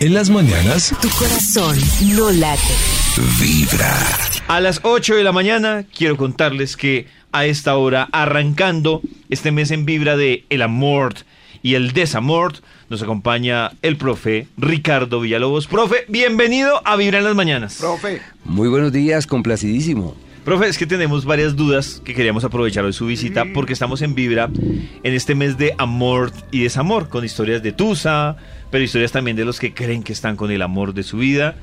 En las mañanas, Tu corazón no late. vibra. A las 8 de la mañana quiero contarles que a esta hora, arrancando este mes en vibra de el amor y el desamor, nos acompaña el profe Ricardo Villalobos. Profe, bienvenido a Vibra en las mañanas. Profe. Muy buenos días, complacidísimo. Profe, es que tenemos varias dudas que queríamos aprovechar hoy su visita porque estamos en Vibra en este mes de amor y desamor, con historias de Tusa, pero historias también de los que creen que están con el amor de su vida.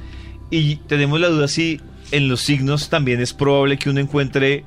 Y tenemos la duda si en los signos también es probable que uno encuentre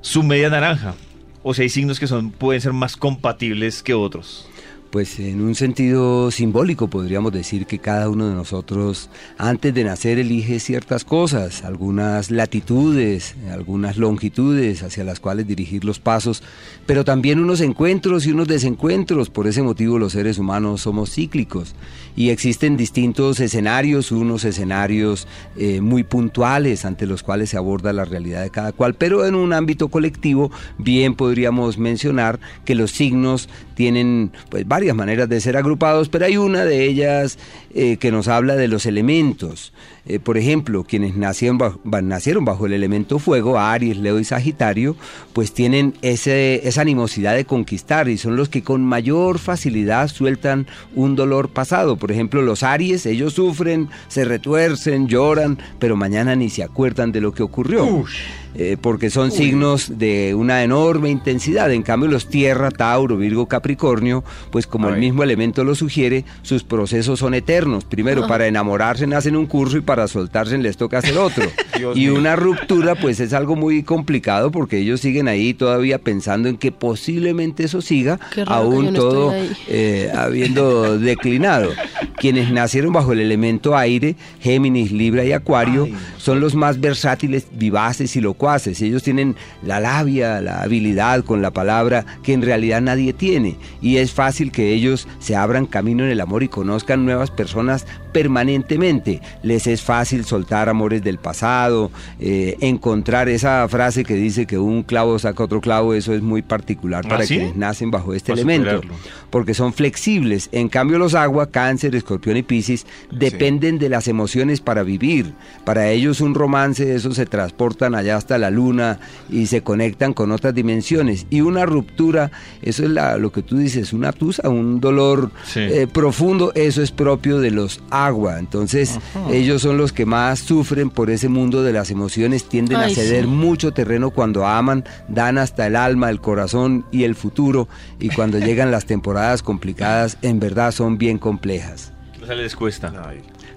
su media naranja. O si hay signos que son, pueden ser más compatibles que otros. Pues en un sentido simbólico podríamos decir que cada uno de nosotros antes de nacer elige ciertas cosas, algunas latitudes, algunas longitudes hacia las cuales dirigir los pasos, pero también unos encuentros y unos desencuentros. Por ese motivo los seres humanos somos cíclicos y existen distintos escenarios, unos escenarios eh, muy puntuales ante los cuales se aborda la realidad de cada cual, pero en un ámbito colectivo bien podríamos mencionar que los signos tienen pues varias maneras de ser agrupados, pero hay una de ellas eh, que nos habla de los elementos. Eh, por ejemplo, quienes nacieron bajo, nacieron bajo el elemento fuego, Aries, Leo y Sagitario, pues tienen ese, esa animosidad de conquistar y son los que con mayor facilidad sueltan un dolor pasado. Por ejemplo, los Aries, ellos sufren, se retuercen, lloran, pero mañana ni se acuerdan de lo que ocurrió. Eh, porque son signos de una enorme intensidad. En cambio, los Tierra, Tauro, Virgo, Capricornio, pues como el mismo elemento lo sugiere, sus procesos son eternos. Primero, para enamorarse hacen un curso y para soltarse les toca hacer otro. Dios y mío. una ruptura, pues es algo muy complicado porque ellos siguen ahí todavía pensando en que posiblemente eso siga, aún no todo eh, habiendo declinado. Quienes nacieron bajo el elemento aire, Géminis, Libra y Acuario, son los más versátiles, vivaces y locuaces. Ellos tienen la labia, la habilidad con la palabra que en realidad nadie tiene. Y es fácil que ellos se abran camino en el amor y conozcan nuevas personas permanentemente. Les es fácil soltar amores del pasado, eh, encontrar esa frase que dice que un clavo saca otro clavo, eso es muy particular ¿Ah, para sí? quienes nacen bajo este elemento porque son flexibles. En cambio, los agua, cáncer, escorpión y piscis dependen de las emociones para vivir. Para ellos un romance, eso se transportan allá hasta la luna y se conectan con otras dimensiones. Y una ruptura, eso es la- lo que tú dices, una tusa, un dolor Sí. eh, profundo, eso es propio de los agua. Entonces, ellos son los que más sufren por ese mundo de las emociones, tienden Ay, a ceder sí. mucho terreno cuando aman, dan hasta el alma, el corazón y el futuro. Y cuando llegan las temporadas complicadas, en verdad son bien complejas. O sea, les cuesta.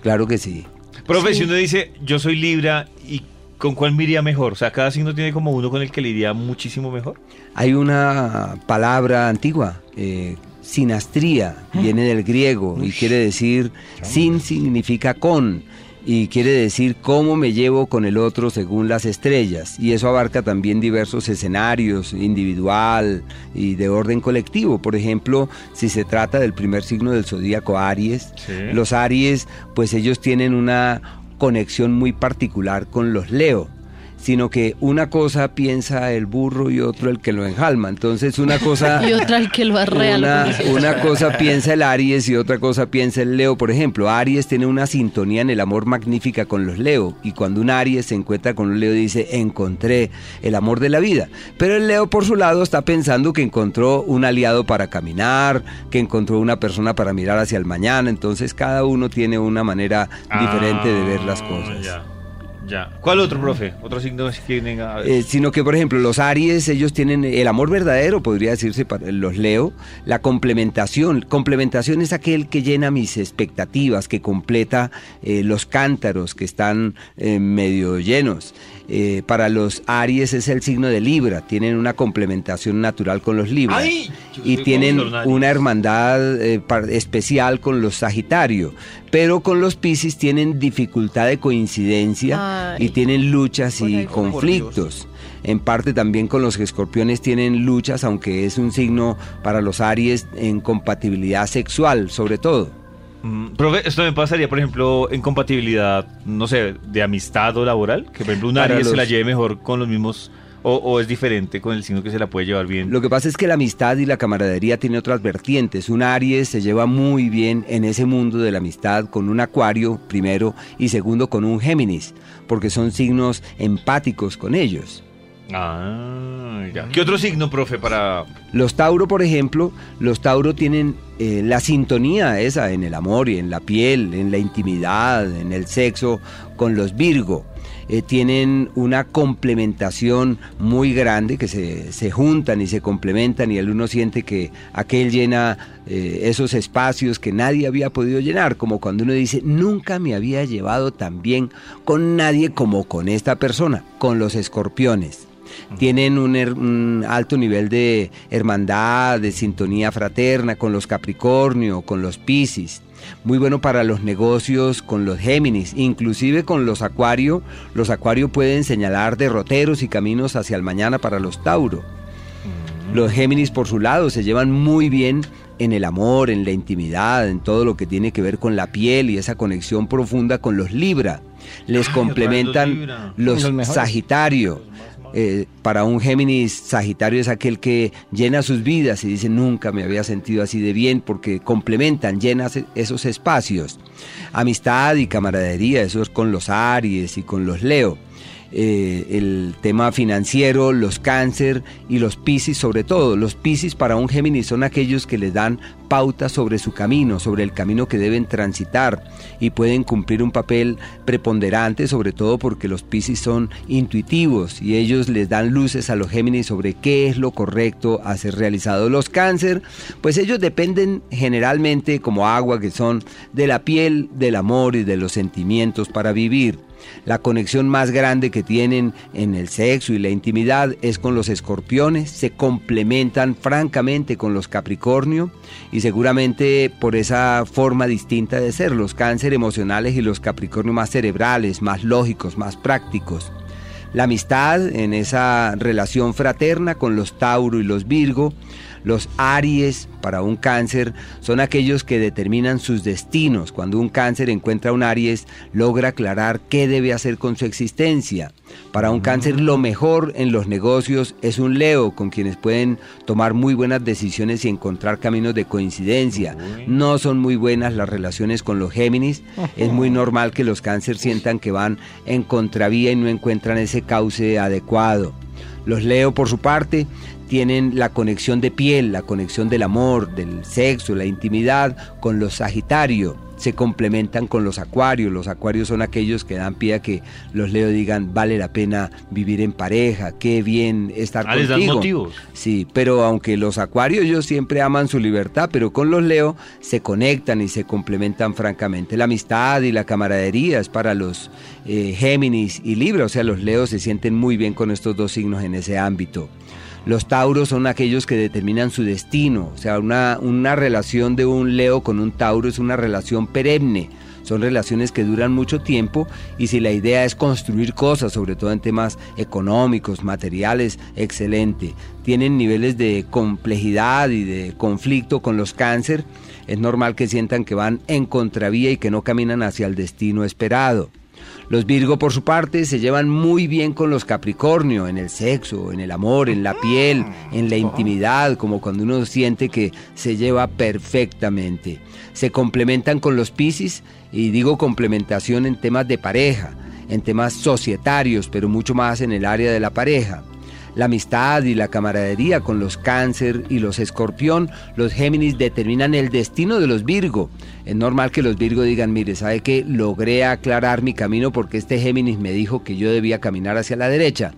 Claro que sí. Profe, si uno dice, yo soy Libra, ¿y con cuál me iría mejor? O sea, cada signo tiene como uno con el que le iría muchísimo mejor. Hay una palabra antigua, eh, sinastría, viene del griego y quiere decir, sin significa con. Y quiere decir cómo me llevo con el otro según las estrellas. Y eso abarca también diversos escenarios, individual y de orden colectivo. Por ejemplo, si se trata del primer signo del zodíaco Aries, Sí. los Aries, pues ellos tienen una conexión muy particular con los Leo sino que una cosa piensa el burro y otro el que lo enjalma. Entonces una cosa... Y otra el que lo arrea. Una, cosa piensa el Aries y otra cosa piensa el Leo. Por ejemplo, Aries tiene una sintonía en el amor magnífica con los Leo. Y cuando un Aries se encuentra con un Leo dice, encontré el amor de la vida. Pero el Leo por su lado está pensando que encontró un aliado para caminar, que encontró una persona para mirar hacia el mañana. Entonces cada uno tiene una manera diferente de ver las Ah, cosas. Ya. ¿Cuál otro, profe? Otro signo que tienen. a ver. Eh, sino que, por ejemplo, los Aries, ellos tienen el amor verdadero, podría decirse, para los Leo, la complementación. Complementación es aquel que llena mis expectativas, que completa eh, los cántaros que están eh, medio llenos. Eh, para los Aries es el signo de Libra, tienen una complementación natural con los Libra. Y tienen una hermandad eh, especial con los Sagitario, pero con los Piscis tienen dificultad de coincidencia Ay. y tienen luchas y conflictos. En parte también con los escorpiones tienen luchas, aunque es un signo para los Aries en compatibilidad sexual, sobre todo. Mm, profe, esto me pasaría, por ejemplo, en compatibilidad, no sé, de amistad o laboral, que por ejemplo un Aries se la lleve mejor con los mismos o, o es diferente con el signo que se la puede llevar bien? Lo que pasa es que la amistad y la camaradería tienen otras vertientes. Un Aries se lleva muy bien en ese mundo de la amistad con un Acuario, primero, y segundo con un Géminis, porque son signos empáticos con ellos. Ah, ya. ¿Qué otro signo, profe, para...? Los Tauro, por ejemplo, los Tauro tienen eh, la sintonía esa en el amor y en la piel, en la intimidad, en el sexo, con los Virgo. Eh, tienen una complementación muy grande, que se, se juntan y se complementan y el uno siente que aquel llena eh, esos espacios que nadie había podido llenar, como cuando uno dice, nunca me había llevado tan bien con nadie como con esta persona, con los escorpiones tienen un, un alto nivel de hermandad, de sintonía fraterna con los Capricornio, con los Piscis. Muy bueno para los negocios con los Géminis, inclusive con los Acuario. Los Acuario pueden señalar derroteros y caminos hacia el mañana para los Tauro. Los Géminis por su lado se llevan muy bien en el amor, en la intimidad, en todo lo que tiene que ver con la piel y esa conexión profunda con los Libra. Les Ay, complementan los. Sagitario. Eh, para un Géminis, Sagitario es aquel que llena sus vidas y dice nunca me había sentido así de bien porque complementan, llenan esos espacios. Amistad y camaradería, eso es con los Aries y con los Leo. Eh, el tema financiero, los cáncer y los Piscis sobre todo. Los Piscis para un Géminis son aquellos que les dan pautas sobre su camino, sobre el camino que deben transitar y pueden cumplir un papel preponderante, sobre todo porque los Piscis son intuitivos y ellos les dan luces a los Géminis sobre qué es lo correcto a ser realizado. Los cáncer, pues ellos dependen generalmente como agua que son de la piel, del amor y de los sentimientos para vivir. La conexión más grande que tienen en el sexo y la intimidad es con los escorpiones, se complementan francamente con los capricornio y seguramente por esa forma distinta de ser, los cáncer emocionales y los capricornio más cerebrales, más lógicos, más prácticos. La amistad en esa relación fraterna con los Tauro y los Virgo, los Aries para un cáncer son aquellos que determinan sus destinos. Cuando un cáncer encuentra un Aries, logra aclarar qué debe hacer con su existencia. Para un cáncer lo mejor en los negocios es un Leo, con quienes pueden tomar muy buenas decisiones y encontrar caminos de coincidencia. No son muy buenas las relaciones con los Géminis. Es muy normal que los cáncer sientan que van en contravía y no encuentran ese cauce adecuado. Los Leo, por su parte, tienen la conexión de piel, la conexión del amor, del sexo, la intimidad con los Sagitario. Se complementan con los Acuarios. Los Acuarios son aquellos que dan pie a que los Leo digan vale la pena vivir en pareja, qué bien estar Ah, les dan contigo. motivos. Sí, pero aunque los Acuarios ellos siempre aman su libertad, pero con los Leo se conectan y se complementan francamente. La amistad y la camaradería es para los eh, Géminis y Libra, o sea, los Leos se sienten muy bien con estos dos signos en ese ámbito. Los Tauros son aquellos que determinan su destino, o sea, una, una relación de un Leo con un Tauro es una relación perenne. Son relaciones que duran mucho tiempo y si la idea es construir cosas, sobre todo en temas económicos, materiales, excelente. Tienen niveles de complejidad y de conflicto con los cáncer. Es normal que sientan que van en contravía y que no caminan hacia el destino esperado. Los Virgo, por su parte, se llevan muy bien con los Capricornio en el sexo, en el amor, en la piel, en la intimidad, como cuando uno siente que se lleva perfectamente. Se complementan con los Piscis, y digo complementación en temas de pareja, en temas societarios, pero mucho más en el área de la pareja la amistad y la camaradería con los cáncer y los escorpión, los Géminis determinan el destino de los Virgo. Es normal que los Virgo digan, mire, ¿sabe qué? Logré aclarar mi camino porque este Géminis me dijo que yo debía caminar hacia la derecha.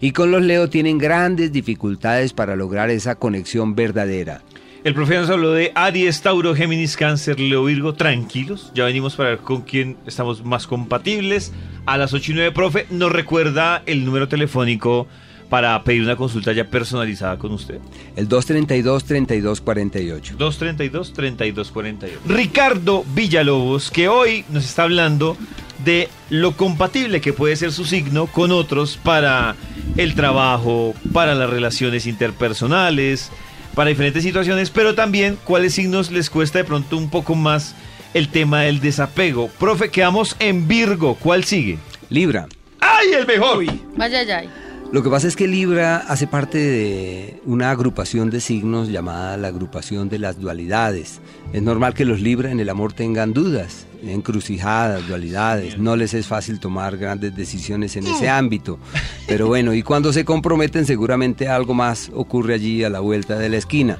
Y con los Leo tienen grandes dificultades para lograr esa conexión verdadera. El profe nos habló de Aries, Tauro, Géminis, Cáncer, Leo, Virgo. Tranquilos, ya venimos para ver con quién estamos más compatibles. A las 8 y 9, profe, nos recuerda el número telefónico para pedir una consulta ya personalizada con usted. El 232-3248. 232-3248. Ricardo Villalobos, que hoy nos está hablando de lo compatible que puede ser su signo con otros para el trabajo, para las relaciones interpersonales, para diferentes situaciones, pero también cuáles signos les cuesta de pronto un poco más el tema del desapego. Profe, quedamos en Virgo, ¿cuál sigue? Libra. ¡Ay, el mejor! Vaya, ya. Lo que pasa es que Libra hace parte de una agrupación de signos llamada la agrupación de las dualidades. Es normal que los Libra en el amor tengan dudas, encrucijadas, dualidades. No les es fácil tomar grandes decisiones en ese ámbito. Pero bueno, y cuando se comprometen seguramente algo más ocurre allí a la vuelta de la esquina.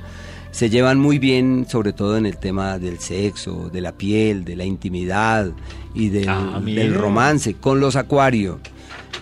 Se llevan muy bien, sobre todo en el tema del sexo, de la piel, de la intimidad y del, Ah, del romance con los acuarios.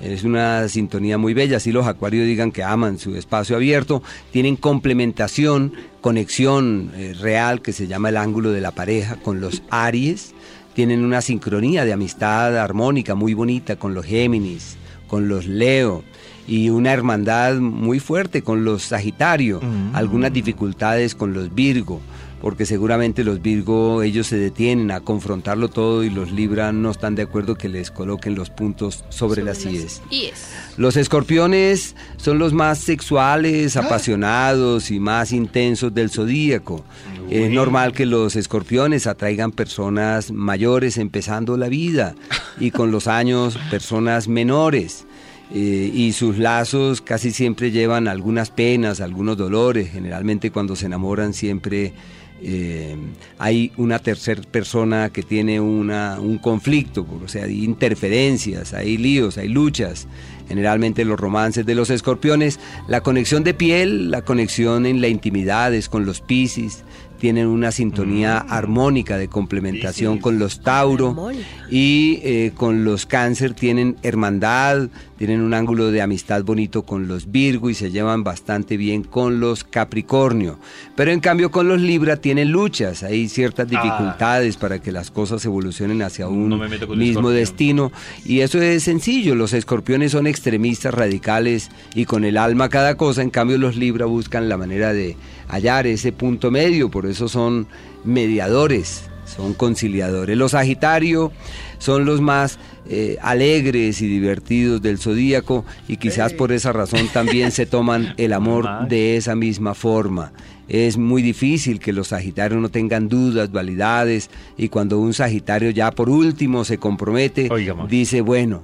Es una sintonía muy bella. Si los acuarios digan que aman su espacio abierto, tienen complementación, conexión eh, real que se llama el ángulo de la pareja con los Aries. Tienen una sincronía de amistad armónica muy bonita con los Géminis, con los Leo y una hermandad muy fuerte con los Sagitario. Algunas dificultades con los Virgo porque seguramente los Virgo ellos se detienen a confrontarlo todo y los Libra no están de acuerdo que les coloquen los puntos sobre, las IES. IES. Los escorpiones son los más sexuales, apasionados y más intensos del zodíaco. Es normal que los escorpiones atraigan personas mayores empezando la vida y con los años personas menores. Eh, y sus lazos casi siempre llevan algunas penas, algunos dolores. Generalmente cuando se enamoran siempre eh, hay una tercera persona que tiene una, un conflicto, o sea, hay interferencias, hay líos, hay luchas. Generalmente los romances de los escorpiones, la conexión de piel, la conexión en la intimidad es con los piscis, tienen una sintonía armónica de complementación con los Tauro y eh, con los Cáncer tienen hermandad, tienen un ángulo de amistad bonito con los Virgo y se llevan bastante bien con los Capricornio. Pero en cambio con los Libra tienen luchas, hay ciertas dificultades para que las cosas evolucionen hacia un No me mismo Escorpión. destino y eso es sencillo, los escorpiones son extremistas, radicales y con el alma cada cosa, en cambio los Libra buscan la manera de hallar ese punto medio, por eso son mediadores, son conciliadores. Los Sagitario son los más eh, alegres y divertidos del zodíaco y quizás por esa razón también se toman el amor de esa misma forma. Es muy difícil que los Sagitarios no tengan dudas, dualidades y cuando un Sagitario ya por último se compromete, Oiga, dice, bueno,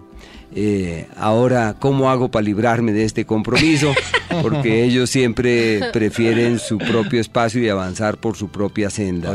eh, ahora, ¿cómo hago para librarme de este compromiso? Porque ellos siempre prefieren su propio espacio y avanzar por su propia senda.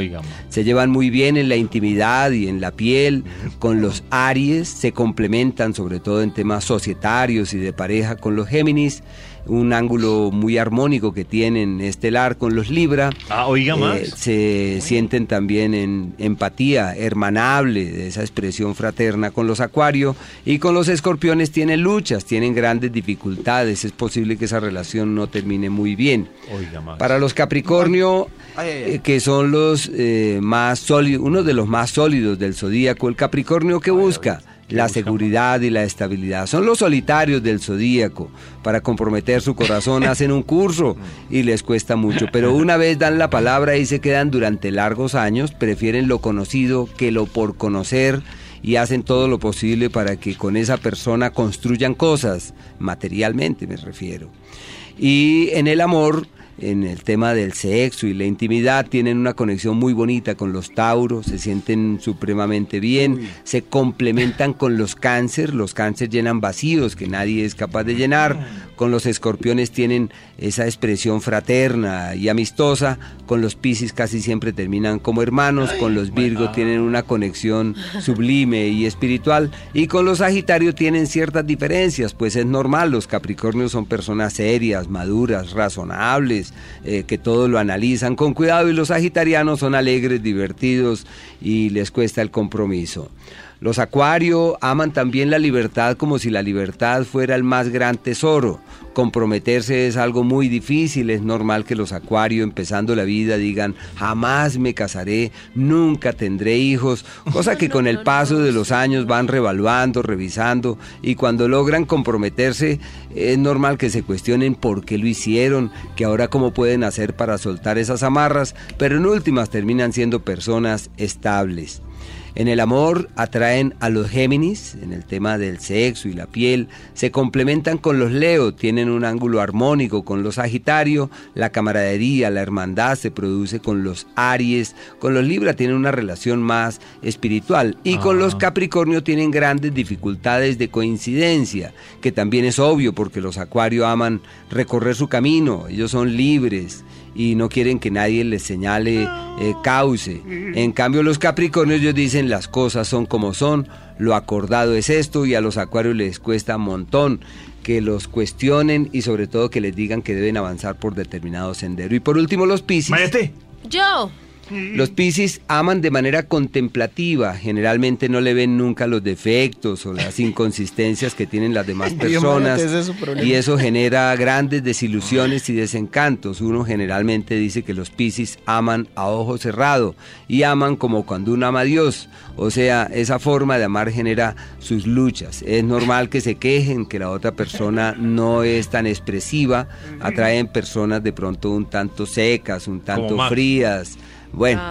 Se llevan muy bien en la intimidad y en la piel. Con los Aries se complementan sobre todo en temas societarios y de pareja con los Géminis. Un ángulo muy armónico que tienen estelar con los Libra. Ah, oiga, Eh, Max. se sienten también en empatía hermanable, de esa expresión fraterna con los acuarios y con los escorpiones tienen luchas, tienen grandes dificultades, es posible que esa relación no termine muy bien. Oiga, Max. Para los Capricornio, Ay, ay, ay. eh, que son los eh, más sólidos, uno de los más sólidos del zodíaco, el Capricornio que busca la seguridad y la estabilidad. Son los solitarios del zodíaco. Para comprometer su corazón hacen un curso y les cuesta mucho, pero una vez dan la palabra y se quedan durante largos años, prefieren lo conocido que lo por conocer y hacen todo lo posible para que con esa persona construyan cosas, materialmente me refiero. Y en el amor, en el tema del sexo y la intimidad, tienen una conexión muy bonita con los tauros, se sienten supremamente bien, se complementan con los cáncer, los cáncer llenan vacíos que nadie es capaz de llenar, con los escorpiones tienen esa expresión fraterna y amistosa, con los piscis casi siempre terminan como hermanos, con los virgos tienen una conexión sublime y espiritual, y con los sagitarios tienen ciertas diferencias, pues es normal, los capricornios son personas serias, maduras, razonables, eh, que todo lo analizan con cuidado, y los sagitarianos son alegres, divertidos y les cuesta el compromiso. Los acuario aman también la libertad como si la libertad fuera el más gran tesoro. Comprometerse es algo muy difícil, es normal que los acuario empezando la vida digan jamás me casaré, nunca tendré hijos, cosa que con el paso de los años van revaluando, revisando y cuando logran comprometerse es normal que se cuestionen por qué lo hicieron, que ahora cómo pueden hacer para soltar esas amarras, pero en últimas terminan siendo personas estables. En el amor atraen a los Géminis, en el tema del sexo y la piel, se complementan con los Leo, tienen un ángulo armónico con los Sagitario, la camaradería, la hermandad se produce con los Aries, con los Libra tienen una relación más espiritual y con los Capricornio tienen grandes dificultades de coincidencia, que también es obvio porque los Acuario aman recorrer su camino, ellos son libres y no quieren que nadie les señale eh, cauce. En cambio los Capricornios ellos dicen las cosas son como son, lo acordado es esto y a los Acuarios les cuesta un montón que los cuestionen y sobre todo que les digan que deben avanzar por determinado sendero. Y por último los Piscis. Yo. Los Piscis aman de manera contemplativa, generalmente no le ven nunca los defectos o las inconsistencias que tienen las demás personas y eso genera grandes desilusiones y desencantos. Uno generalmente dice que los Piscis aman a ojo cerrado y aman como cuando uno ama a Dios, o sea, esa forma de amar genera sus luchas. Es normal que se quejen que la otra persona no es tan expresiva, atraen personas de pronto un tanto secas, un tanto frías. Bueno,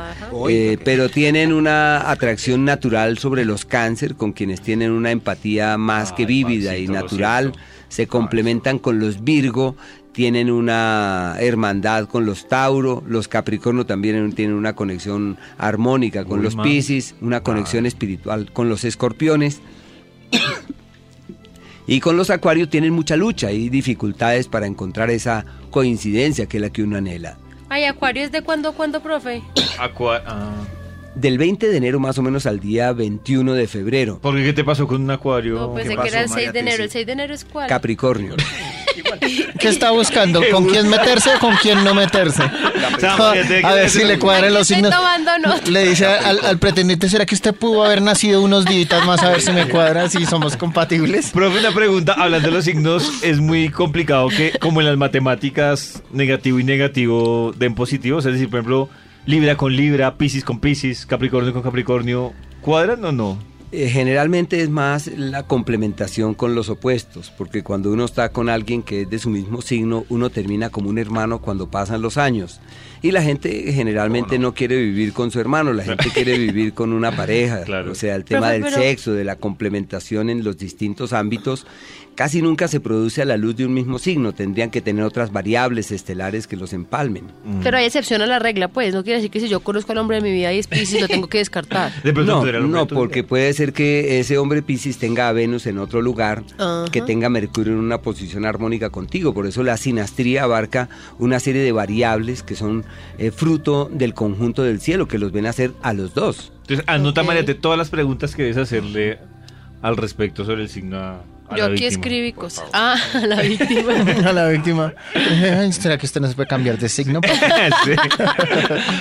eh, pero tienen una atracción natural sobre los cáncer, con quienes tienen una empatía más que vívida y natural. Se complementan con los Virgo, tienen una hermandad con los Tauro, los Capricornio también tienen una conexión armónica con Uy, los ma. Piscis, una conexión espiritual con los Escorpiones. Y con los Acuarios tienen mucha lucha y dificultades para encontrar esa coincidencia que es la que uno anhela. Ay, Acuario es de cuándo, cuándo, profe. Acua- ah. Del 20 de enero más o menos al día 21 de febrero. ¿Por qué qué te pasó con un acuario? No, pensé que era el María 6 de enero. ¿El 6 de enero es cuál? Capricornio. ¿Qué está buscando? ¿Con quién meterse o con quién no meterse? A ver si le cuadran los signos. Le dice al, al pretendiente, ¿será que usted pudo haber nacido unos días más a ver si me cuadra, si somos compatibles? Profe, una pregunta, hablando de los signos, es muy complicado que, como en las matemáticas, negativo y negativo den positivos, es decir, por ejemplo, Libra con Libra, Piscis con Piscis, Capricornio con Capricornio, ¿cuadran o no? Eh, generalmente es más la complementación con los opuestos, porque cuando uno está con alguien que es de su mismo signo, uno termina como un hermano cuando pasan los años. Y la gente generalmente no? quiere vivir con su hermano, la gente quiere vivir con una pareja. Claro. O sea, el tema del pero- sexo, de la complementación en los distintos ámbitos, casi nunca se produce a la luz de un mismo signo. Tendrían que tener otras variables estelares que los empalmen. Pero hay excepción a la regla, pues. No quiere decir que si yo conozco al hombre de mi vida y es Piscis, lo tengo que descartar. De pronto No, no, porque puede ser que ese hombre Piscis tenga a Venus en otro lugar, que tenga Mercurio en una posición armónica contigo. Por eso la sinastría abarca una serie de variables que son eh, fruto del conjunto del cielo, que los ven hacer a los dos. Entonces, anota, Ok. Mariate, todas las preguntas que debes hacerle al respecto sobre el signo a, a Yo aquí víctima. escribí cosas. Ah, la víctima. A la víctima. Ay, ¿Será que usted no se puede cambiar de signo? Sí.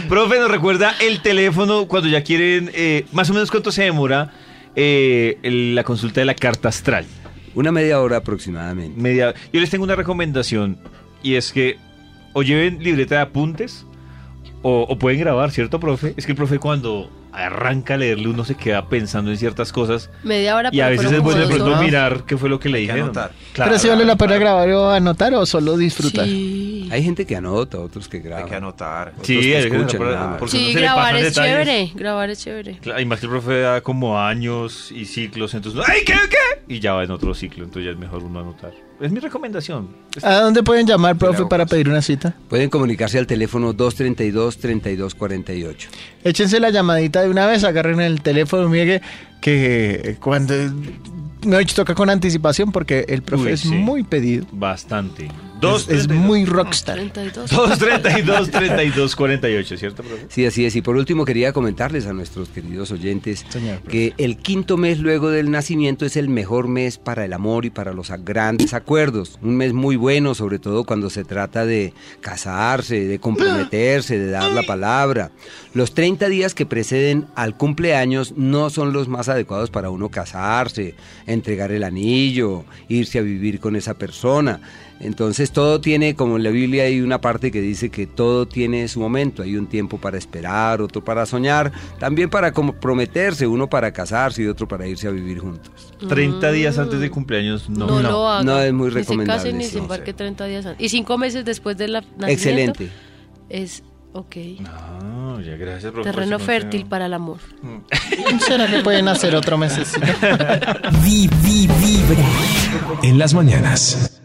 Profe, nos recuerda el teléfono cuando ya quieren, eh, más o menos cuánto se demora eh, el- la consulta de la carta astral. Una media hora aproximadamente. Media. Yo les tengo una recomendación y es que o lleven libreta de apuntes o, o pueden grabar, ¿cierto, profe? Es que el profe cuando arranca a leerle uno se queda pensando en ciertas cosas Media hora, y a veces es bueno de pronto horas. mirar qué fue lo que le Hay anotar. Claro. Pero si vale la pena grabar o anotar o solo disfrutar. Sí. Hay gente que anota, otros que Hay graban. que anotar. otros Sí, que hay que escuchan, porque Sí, grabar es detalles. chévere. Grabar es chévere. Claro, y más que el profe da como años y ciclos, entonces, ¡ay, qué, qué! Y ya va en otro ciclo, entonces ya es mejor uno anotar. Es mi recomendación. ¿A dónde pueden llamar, profe, para pedir una cita? Pueden comunicarse al teléfono 232-3248. Échense la llamadita de una vez, agarren el teléfono, mire que cuando... Me dicho, toca con anticipación porque el profe Uy, es sí. muy pedido. Bastante. Es, es muy rockstar. 32. 232 32 48, ¿cierto, profe? Sí, así es. Y por último quería comentarles a nuestros queridos oyentes Señor. que el quinto mes luego del nacimiento es el mejor mes para el amor y para los grandes acuerdos. Un mes muy bueno, sobre todo cuando se trata de casarse, de comprometerse, de dar la palabra. Los 30 días que preceden al cumpleaños no son los más adecuados para uno casarse, entregar el anillo, irse a vivir con esa persona. Entonces todo tiene, como en la Biblia hay una parte que dice que todo tiene su momento, hay un tiempo para esperar, otro para soñar, también para comprometerse, uno para casarse y otro para irse a vivir juntos. 30 días antes de cumpleaños, no. No, lo haga. No, es muy Ni se recomendable, case ni sí. se embarque 30 días antes. Y cinco meses después del nacimiento. Excelente. Es ok. Ah, No, ya, gracias, profesor. Terreno No, fértil para el amor. ¿Será que pueden hacer otro mes? Vi- vi- vibra. En las mañanas.